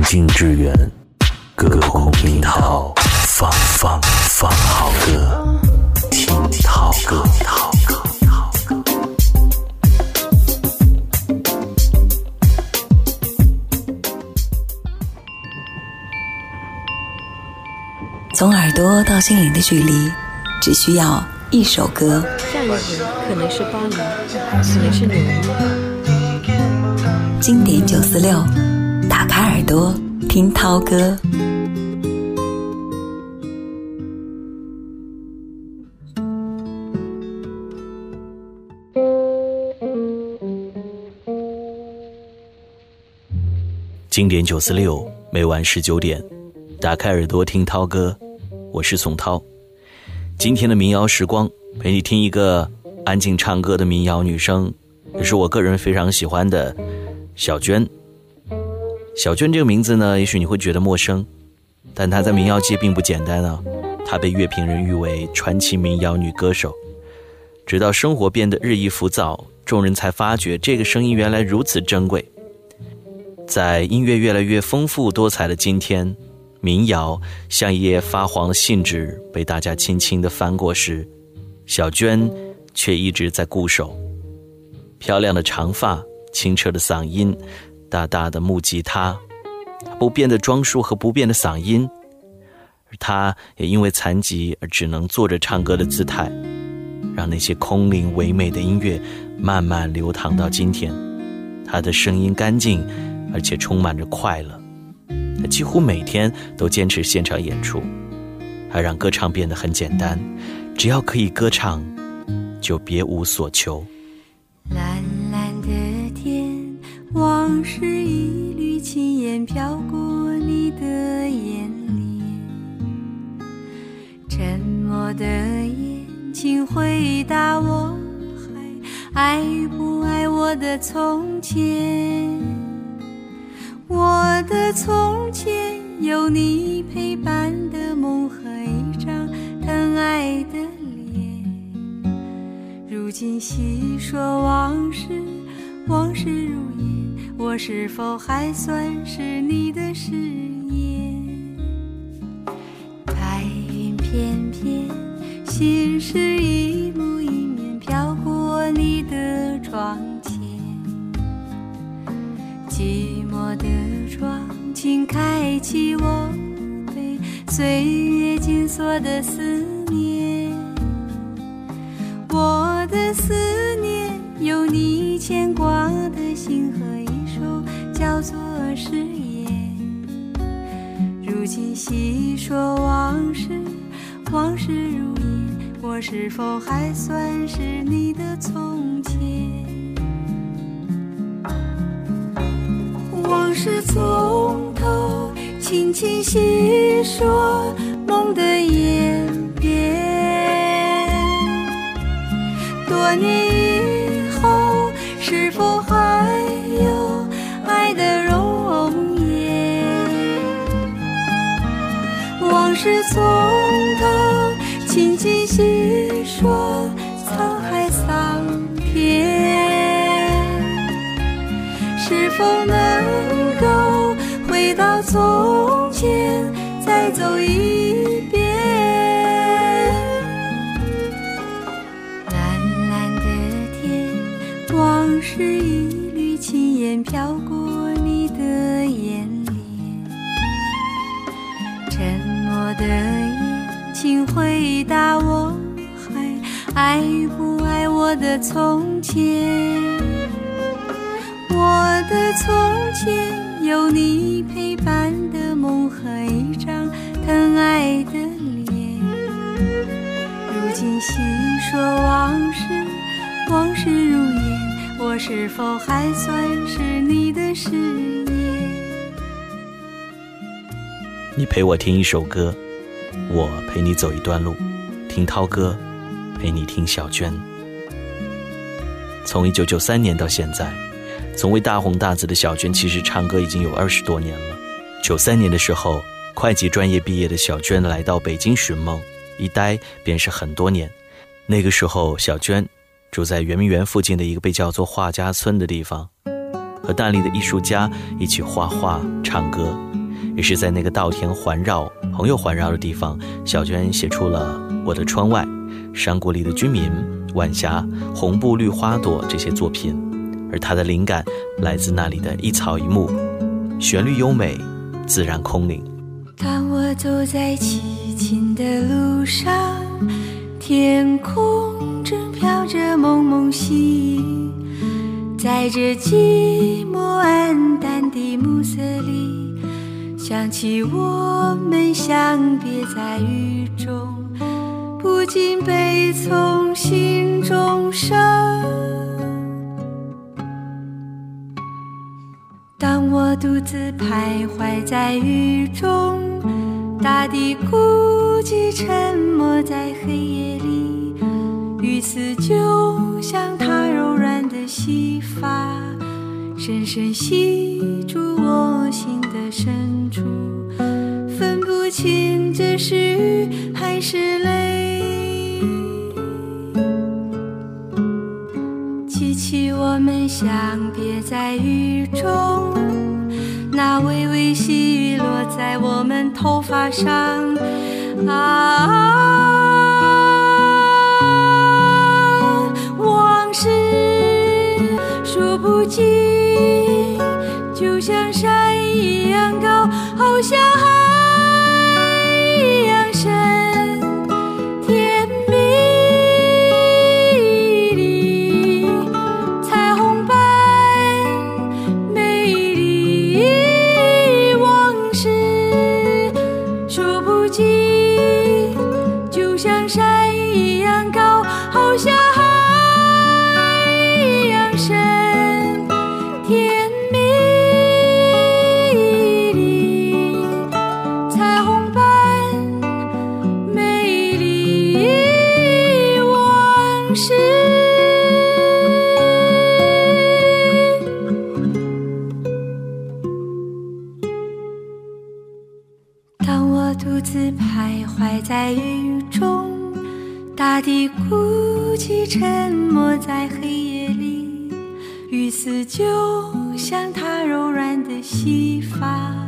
宁静致远，隔空听涛，放放放好歌，听涛歌。从耳朵到心灵的距离，只需要一首歌。下一回可能是巴黎，可能是纽约。经典九四六，打开耳朵听涛哥。经典九四六，每晚十九点，打开耳朵听涛哥。我是宋涛，今天的民谣时光陪你听一个安静唱歌的民谣女声，也是我个人非常喜欢的小娟。小娟这个名字呢，也许你会觉得陌生，但她在民谣界并不简单啊。她被乐评人誉为传奇民谣女歌手。直到生活变得日益浮躁，众人才发觉这个声音原来如此珍贵。在音乐越来越丰富多彩的今天。民谣像一页发黄的信纸，被大家轻轻地翻过时，小娟却一直在固守。漂亮的长发，清澈的嗓音，大大的木吉他，不变的装束和不变的嗓音，而他也因为残疾而只能坐着唱歌的姿态，让那些空灵唯美的音乐慢慢流淌到今天。他的声音干净，而且充满着快乐。他几乎每天都坚持现场演出，他让歌唱变得很简单，只要可以歌唱，就别无所求。蓝，往事一缕轻烟飘过你的眼帘，沉默的眼，请回答我，还爱不爱我的从前？我的从前有你陪伴的梦和一张疼爱的脸，如今细说往事，往事如烟，我是否还算是你的誓言？白云片片，心事一幕一面飘过你的窗前，寂寞的窗。请开启我被岁月紧锁的思念，我的思念有你牵做誓言。如今细说往事，往事如烟，我是否还算是你的从前？往事从头轻轻细说，梦的演变。多年的从前？我的从前。有你陪伴的梦和一张疼爱的脸，如今细说往事，往事如烟，我是否还算是你的誓言？你陪我听一首歌，我陪你走一段路，听涛哥，陪你听小娟。从一九九三年到现在。从未大红大紫的小娟，其实唱歌已经有二十多年了。九三年的时候，会计专业毕业的小娟来到北京寻梦，一待便是很多年。那个时候，小娟住在圆明园附近的一个被叫做画家村的地方，和和蛋里的艺术家一起画画、唱歌。也是在那个稻田环绕、朋友环绕的地方，小娟写出了《我的窗外》《山谷里的居民》《晚霞》《红布绿花朵》这些作品，而他的灵感来自那里的一草一木，旋律优美，自然空灵。当我走在凄清的路上，天空正飘着蒙蒙细雨，在这寂寞暗淡的暮色里。想起我们相别在雨中，不禁悲从中生。当我独自徘徊在雨中，大地孤寂沉默在黑夜里，雨丝就像它柔软的细发，深深吸住我心的深处。分不清这是雨还是泪，起，我们相别在雨中，那微微细雨落在我们头发上。啊。往事说不尽，就像山一样高，好像。起沉默在黑夜里雨丝就像她柔软的细发。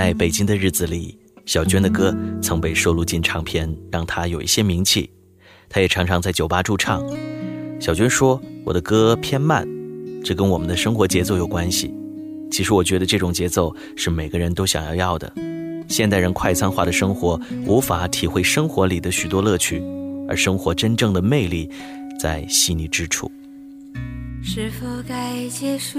在北京的日子里，小娟的歌曾被收录进唱片，让她有一些名气。她也常常在酒吧驻唱。小娟说：“我的歌偏慢，这跟我们的生活节奏有关系。其实我觉得这种节奏是每个人都想要要的。现代人快餐化的生活，无法体会生活里的许多乐趣，而生活真正的魅力，在细腻之处。”是否该结束？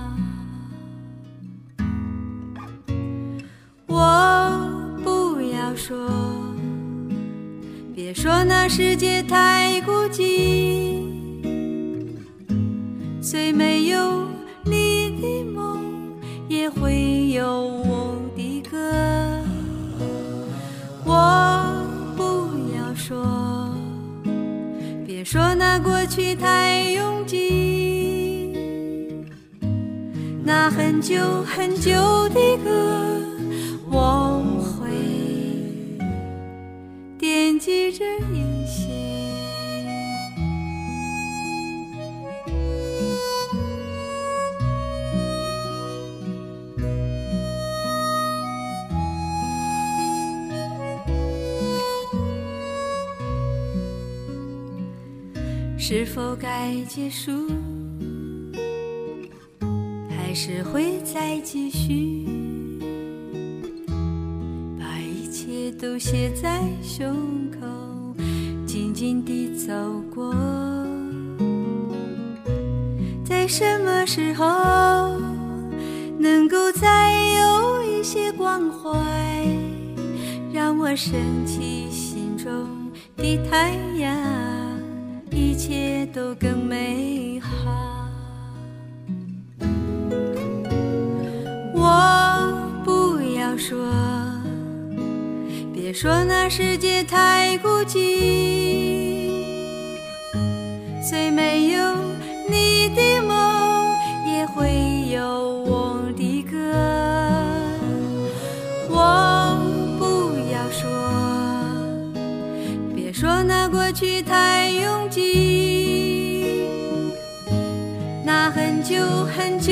说，别说那世界太孤寂，虽没有你的梦，也会有我的歌。我不要说，别说那过去太拥挤，那很久很久的歌，我。记着一些，是否该结束？还是会再继续？把一切都写在胸。静地走过。在什么时候能够再有一些关怀，让我升起心中的太阳，一切都更美说那世界太孤寂，虽没有你的梦，也会有我的歌。我不要说，别说那过去太拥挤，那很久很久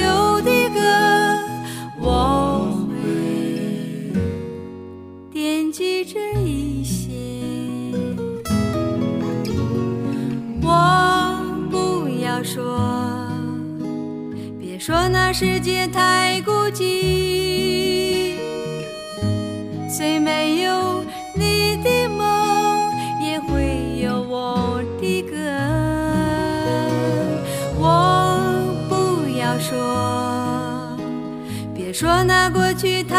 世界太孤寂，虽没有你的梦，也会有我的歌。我不要说，别说那过去太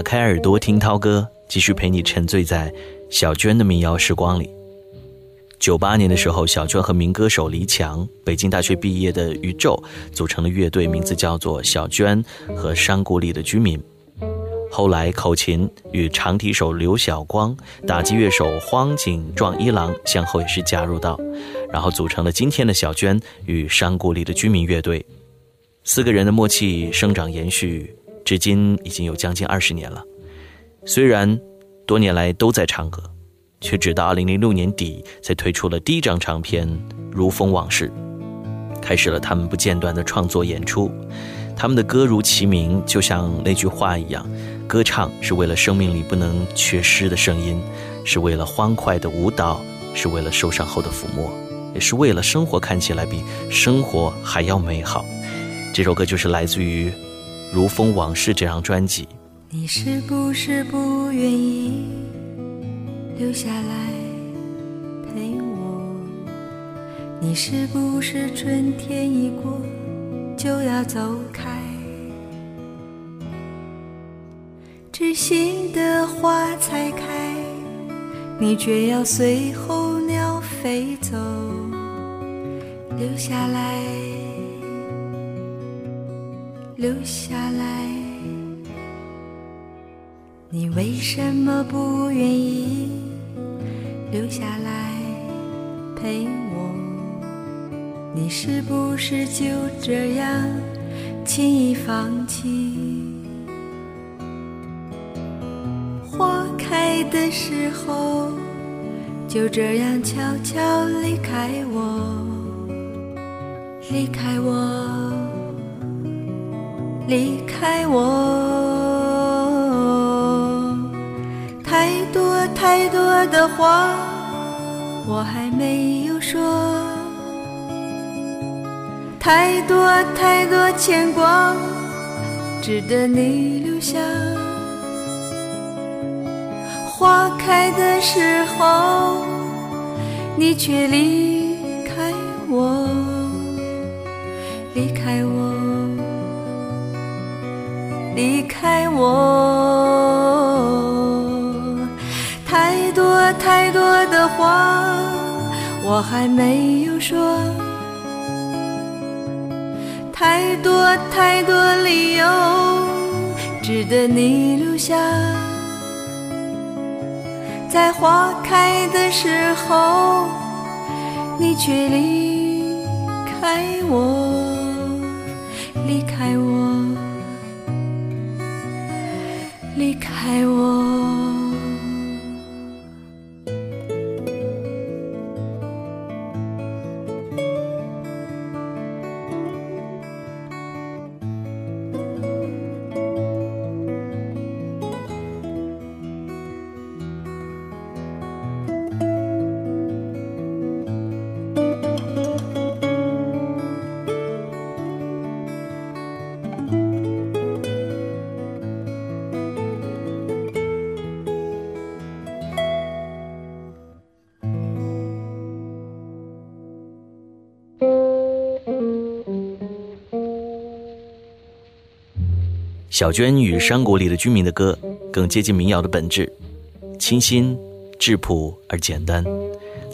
打开耳朵听涛歌，继续陪你沉醉在小娟的民谣时光里。九八年的时候，小娟和民歌手黎强，北京大学毕业的宇宙，组成了乐队，名字叫做小娟和山谷里的居民。后来，口琴与长笛手刘晓光、打击乐手荒井壮一郎先后也是加入到，然后组成了今天的小娟与山谷里的居民乐队。四个人的默契生长延续，至今已经有将近二十年了。虽然多年来都在唱歌，却直到2006年底才推出了第一张唱片《如风往事》，开始了他们不间断的创作演出。他们的歌如其名，就像那句话一样，歌唱是为了生命里不能缺失的声音，是为了欢快的舞蹈，是为了受伤后的抚摸，也是为了生活看起来比生活还要美好。这首歌就是来自于《如风往事》这张专辑。你是不是不愿意留下来陪我？你是不是春天一过就要走开？知心的花才开，你却要随候鸟飞走，留下来，留下来。你为什么不愿意留下来陪我？你是不是就这样轻易放弃？花开的时候就这样悄悄离开我，离开我，离开我。太多太多的话，我还没有说；太多太多牵挂，值得你留下。花开的时候，你却离开我，我。太多太多的话，我还没有说。太多太多理由值得你留下，在花开的时候，你却离开我，离开我，离开我。小娟与山谷里的居民的歌更接近民谣的本质，清新、质朴而简单。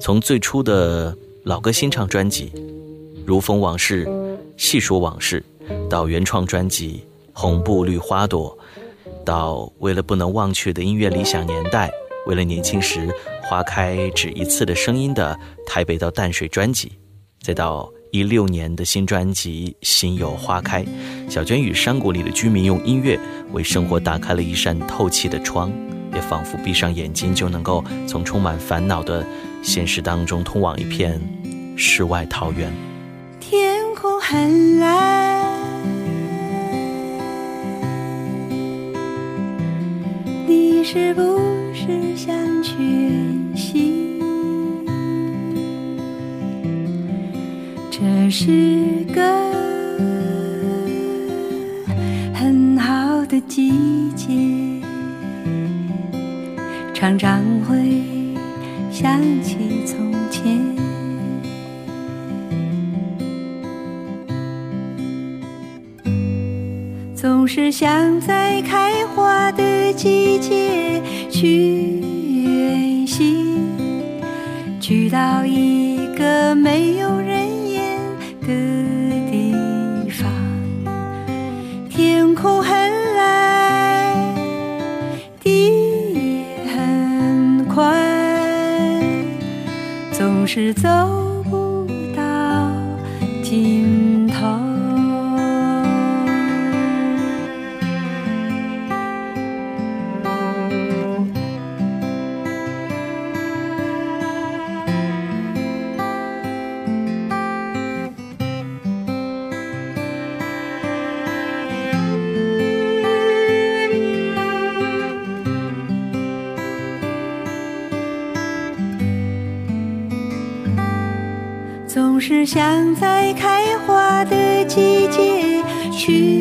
从最初的老歌新唱专辑《如风往事》，细说往事，到原创专辑《红布绿花朵》，到为了不能忘却的音乐理想年代，为了年轻时花开只一次的声音的《台北到淡水》专辑，再到。一六年的新专辑《心有花开》，小娟与山谷里的居民用音乐为生活打开了一扇透气的窗，也仿佛闭上眼睛就能够从充满烦恼的现实当中通往一片世外桃源。天空很蓝，你是不是想去？这是个很好的季节，常常会想起从前，总是想在开花的季节去远行，去到一个没有人。的地方，天空很蓝，地也很宽，总是走。是想在开花的季节去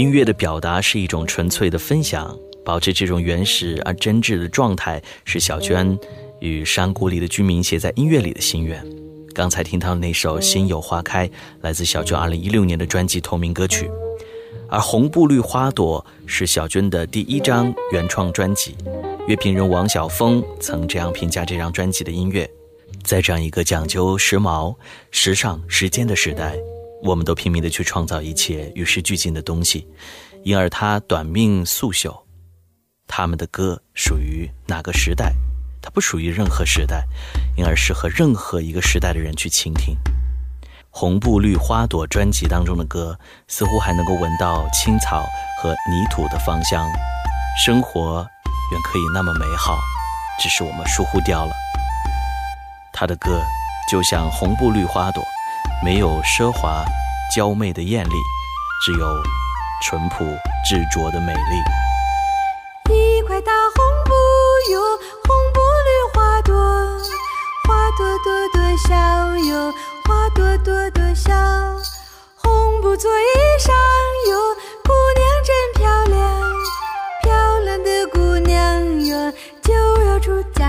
音乐的表达是一种纯粹的分享，保持这种原始而真挚的状态，是小娟与山谷里的居民写在音乐里的心愿。刚才听到的那首《心有花开》，来自小娟2016年的专辑同名歌曲。而《红布绿花朵》是小娟的第一张原创专辑。乐评人王晓峰曾这样评价这张专辑的音乐：在这样一个讲究时髦、时尚、时间的时代，我们都拼命的去创造一切与时俱进的东西，因而它短命速朽。他们的歌属于哪个时代？它不属于任何时代，因而适合任何一个时代的人去倾听。《红布绿花朵》专辑当中的歌，似乎还能够闻到青草和泥土的芳香。生活远可以那么美好，只是我们疏忽掉了。他的歌就像红布绿花朵，没有奢华娇媚的艳丽，只有淳朴执着的美丽。一块大红布哟，红布绿花朵，花朵朵朵笑哟。花朵朵朵笑，红布做衣裳哟，姑娘真漂亮，漂亮的姑娘哟，就要出嫁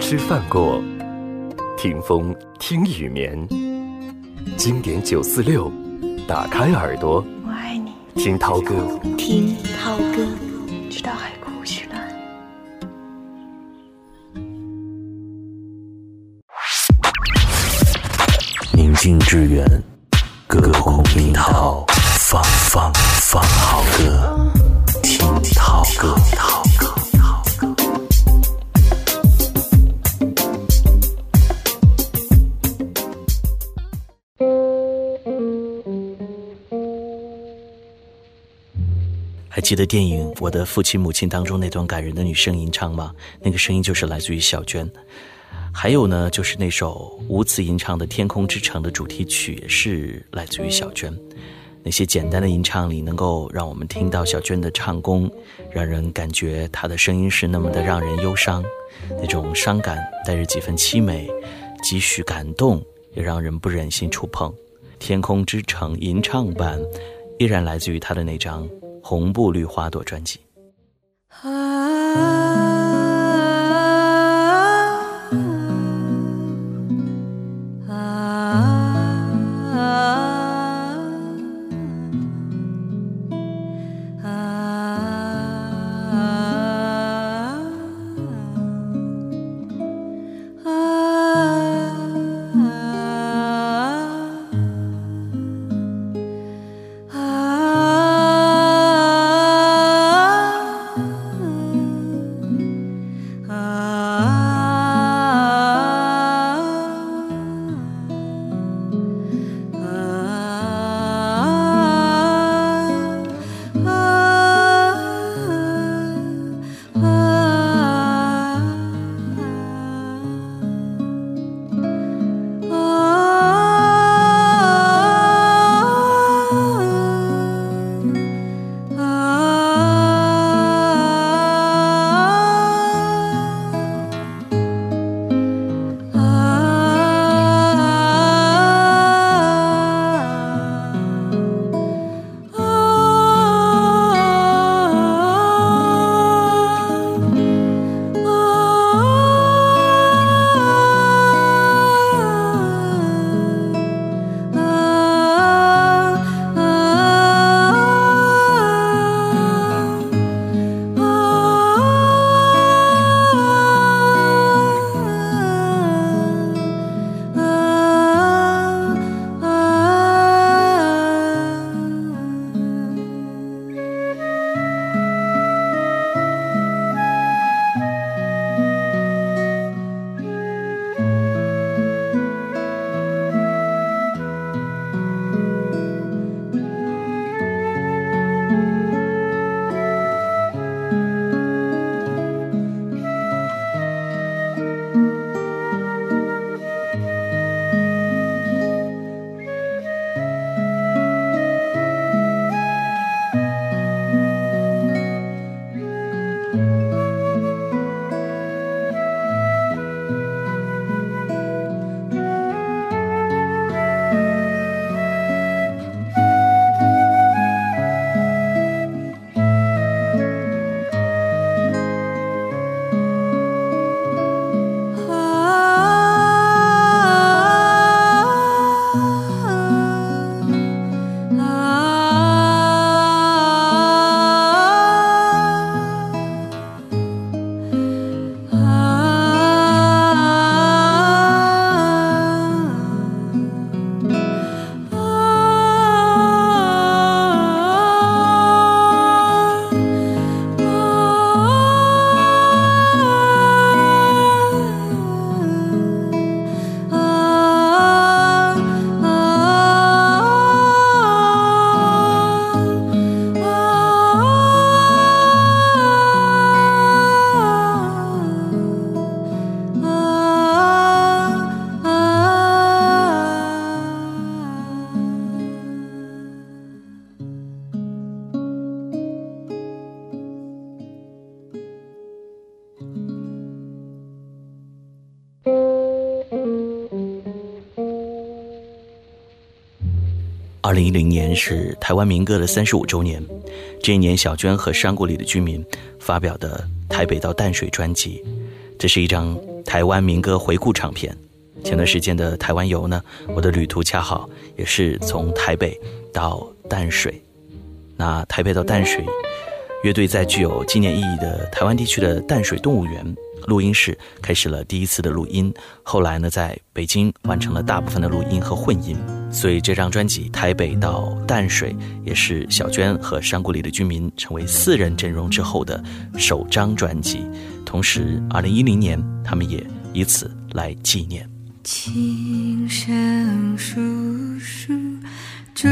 吃饭过，听风听雨眠，经典九四六，打开耳朵，我爱你，听涛哥，听涛哥，直到海枯石烂。宁静致远，歌空听涛，放放放记得电影《我的父亲母亲》当中那段感人的女声吟唱吗？那个声音就是来自于小娟。还有呢，就是那首吴子吟唱的《天空之城》的主题曲，也是来自于小娟。那些简单的吟唱里，能够让我们听到小娟的唱功，让人感觉她的声音是那么的让人忧伤，那种伤感带着几分凄美，几许感动，也让人不忍心触碰。天空之城吟唱版，依然来自于他的那张《红布绿花朵》专辑。啊二零一零年是台湾民歌的三十五周年，这一年小娟和山谷里的居民发表的《台北到淡水》专辑，这是一张台湾民歌回顾唱片。前段时间的台湾游呢，我的旅途恰好也是从台北到淡水。那台北到淡水乐队在具有纪念意义的台湾地区的淡水动物园。录音室开始了第一次的录音，后来呢，在北京完成了大部分的录音和混音，所以这张专辑《台北到淡水》也是小娟和山谷里的居民成为四人阵容之后的首张专辑。同时，二零一零年，他们也以此来纪念。轻声诉说，逐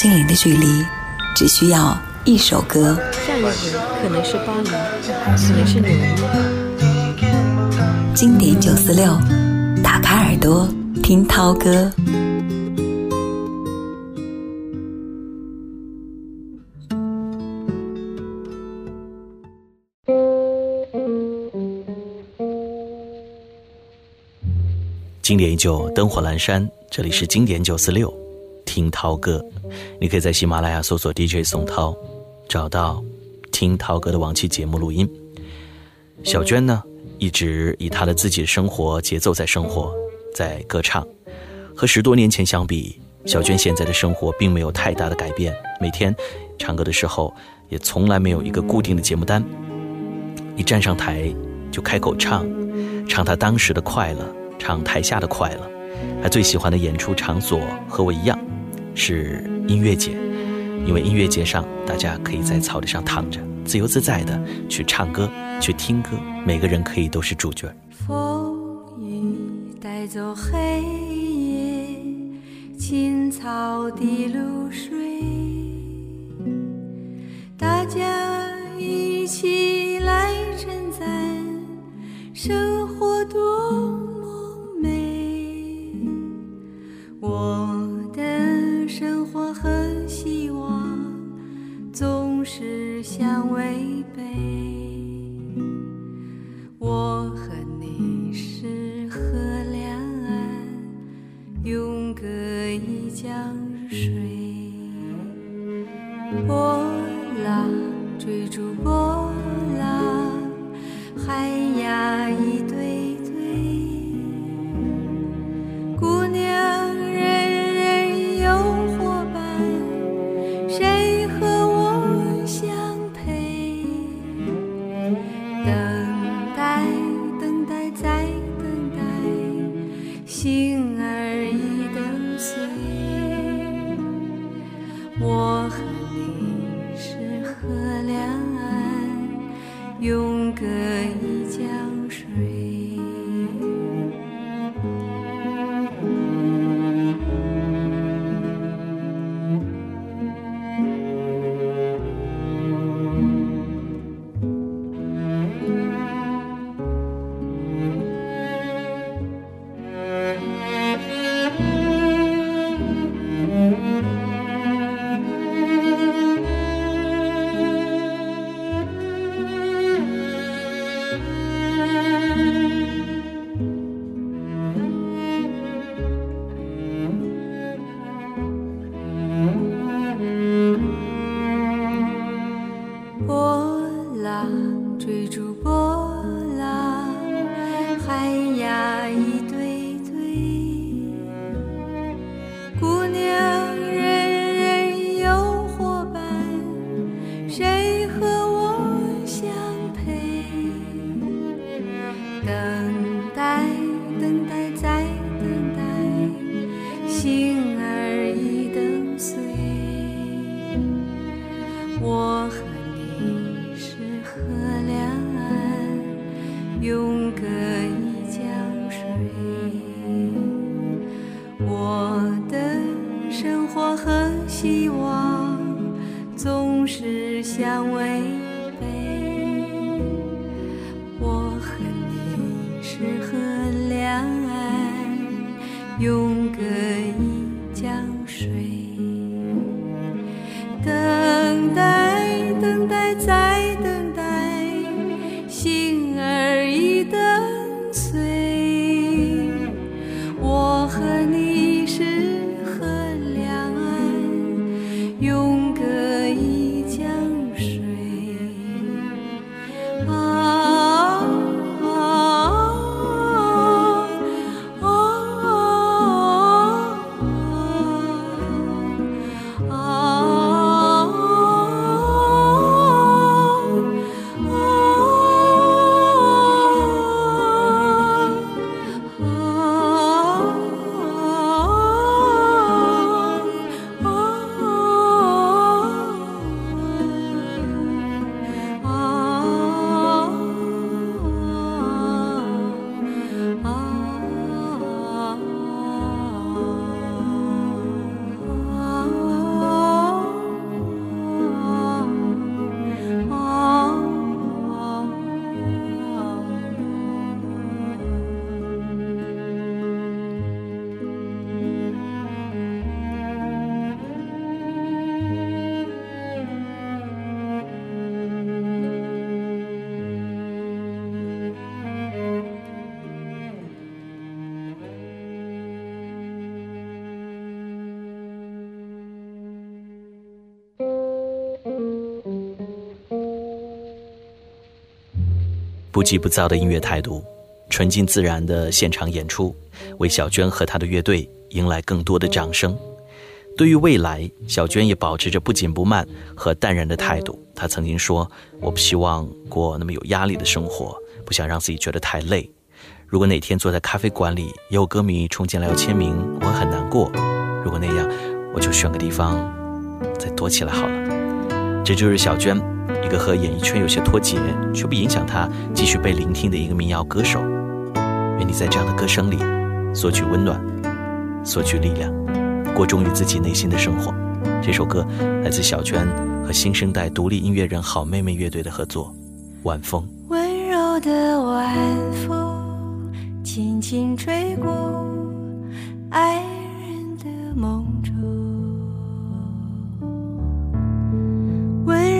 心灵的距离，只需要一首歌。下一回可能是巴黎，可能是纽约。经典九四六，打开耳朵听涛歌。经典依旧，灯火阑珊。这里是经典九四六，听涛哥。你可以在喜马拉雅搜索 DJ 宋涛，找到听涛哥的往期节目录音。小娟呢，一直以她的自己的生活节奏在生活，在歌唱。和十多年前相比，小娟现在的生活并没有太大的改变。每天唱歌的时候，也从来没有一个固定的节目单。一站上台就开口唱，唱她当时的快乐，唱台下的快乐。她最喜欢的演出场所和我一样，是音乐节，因为音乐节上大家可以在草地上躺着，自由自在的去唱歌、去听歌，每个人可以都是主角。风雨带走黑夜，青草的露水，大家一起来称赞生活多么美。我生活和希望总是相违背。我和你是河两岸，永隔一江水。不急不躁的音乐态度，纯净自然的现场演出，为小娟和她的乐队迎来更多的掌声。对于未来，小娟也保持着不紧不慢和淡然的态度。她曾经说：“我不希望过那么有压力的生活，不想让自己觉得太累。如果哪天坐在咖啡馆里，有歌迷冲进来要签名，我会很难过。如果那样，我就选个地方再躲起来好了。”这就是小娟，一个和演艺圈有些脱节，却不影响他继续被聆听的一个民谣歌手。愿你在这样的歌声里索取温暖，索取力量，过忠于自己内心的生活。这首歌来自小娟和新生代独立音乐人好妹妹乐队的合作，《晚风》。温柔的晚风轻轻吹过爱人的梦中，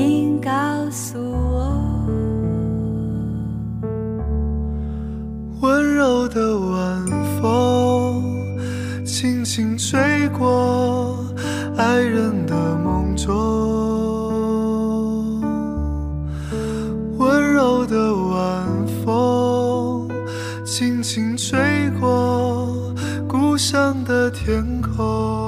请告诉我。温柔的晚风轻轻吹过爱人的梦中温柔的晚风轻轻吹过故乡的天空。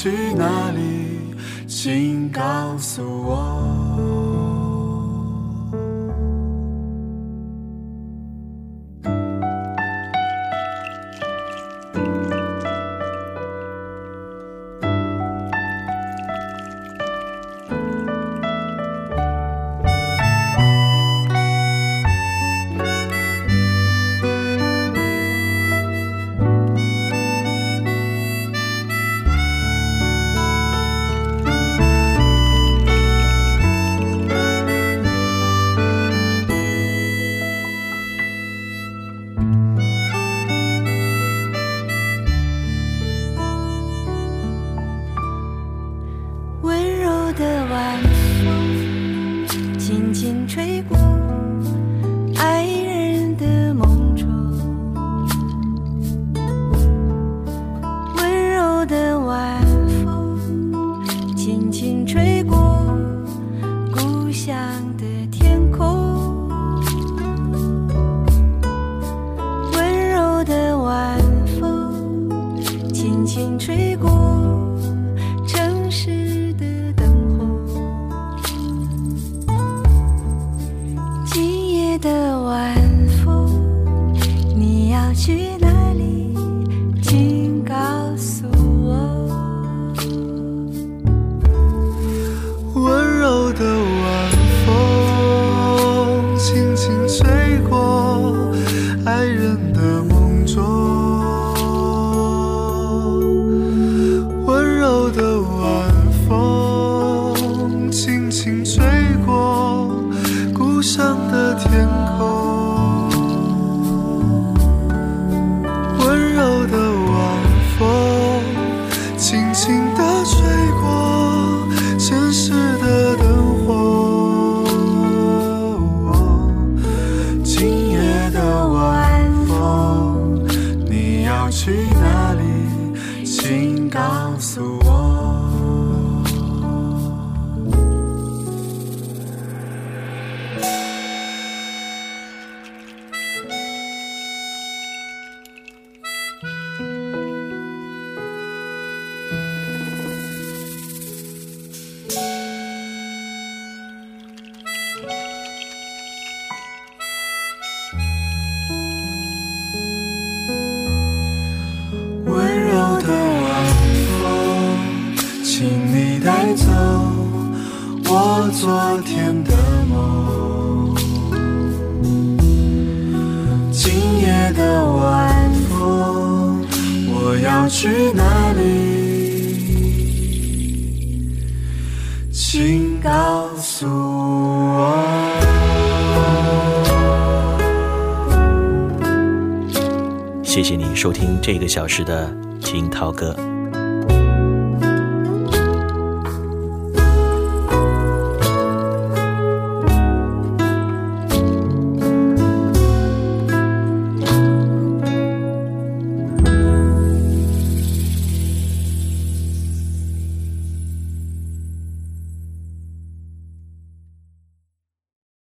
去哪里？请告诉我。哪里请告诉我。小时的惊涛歌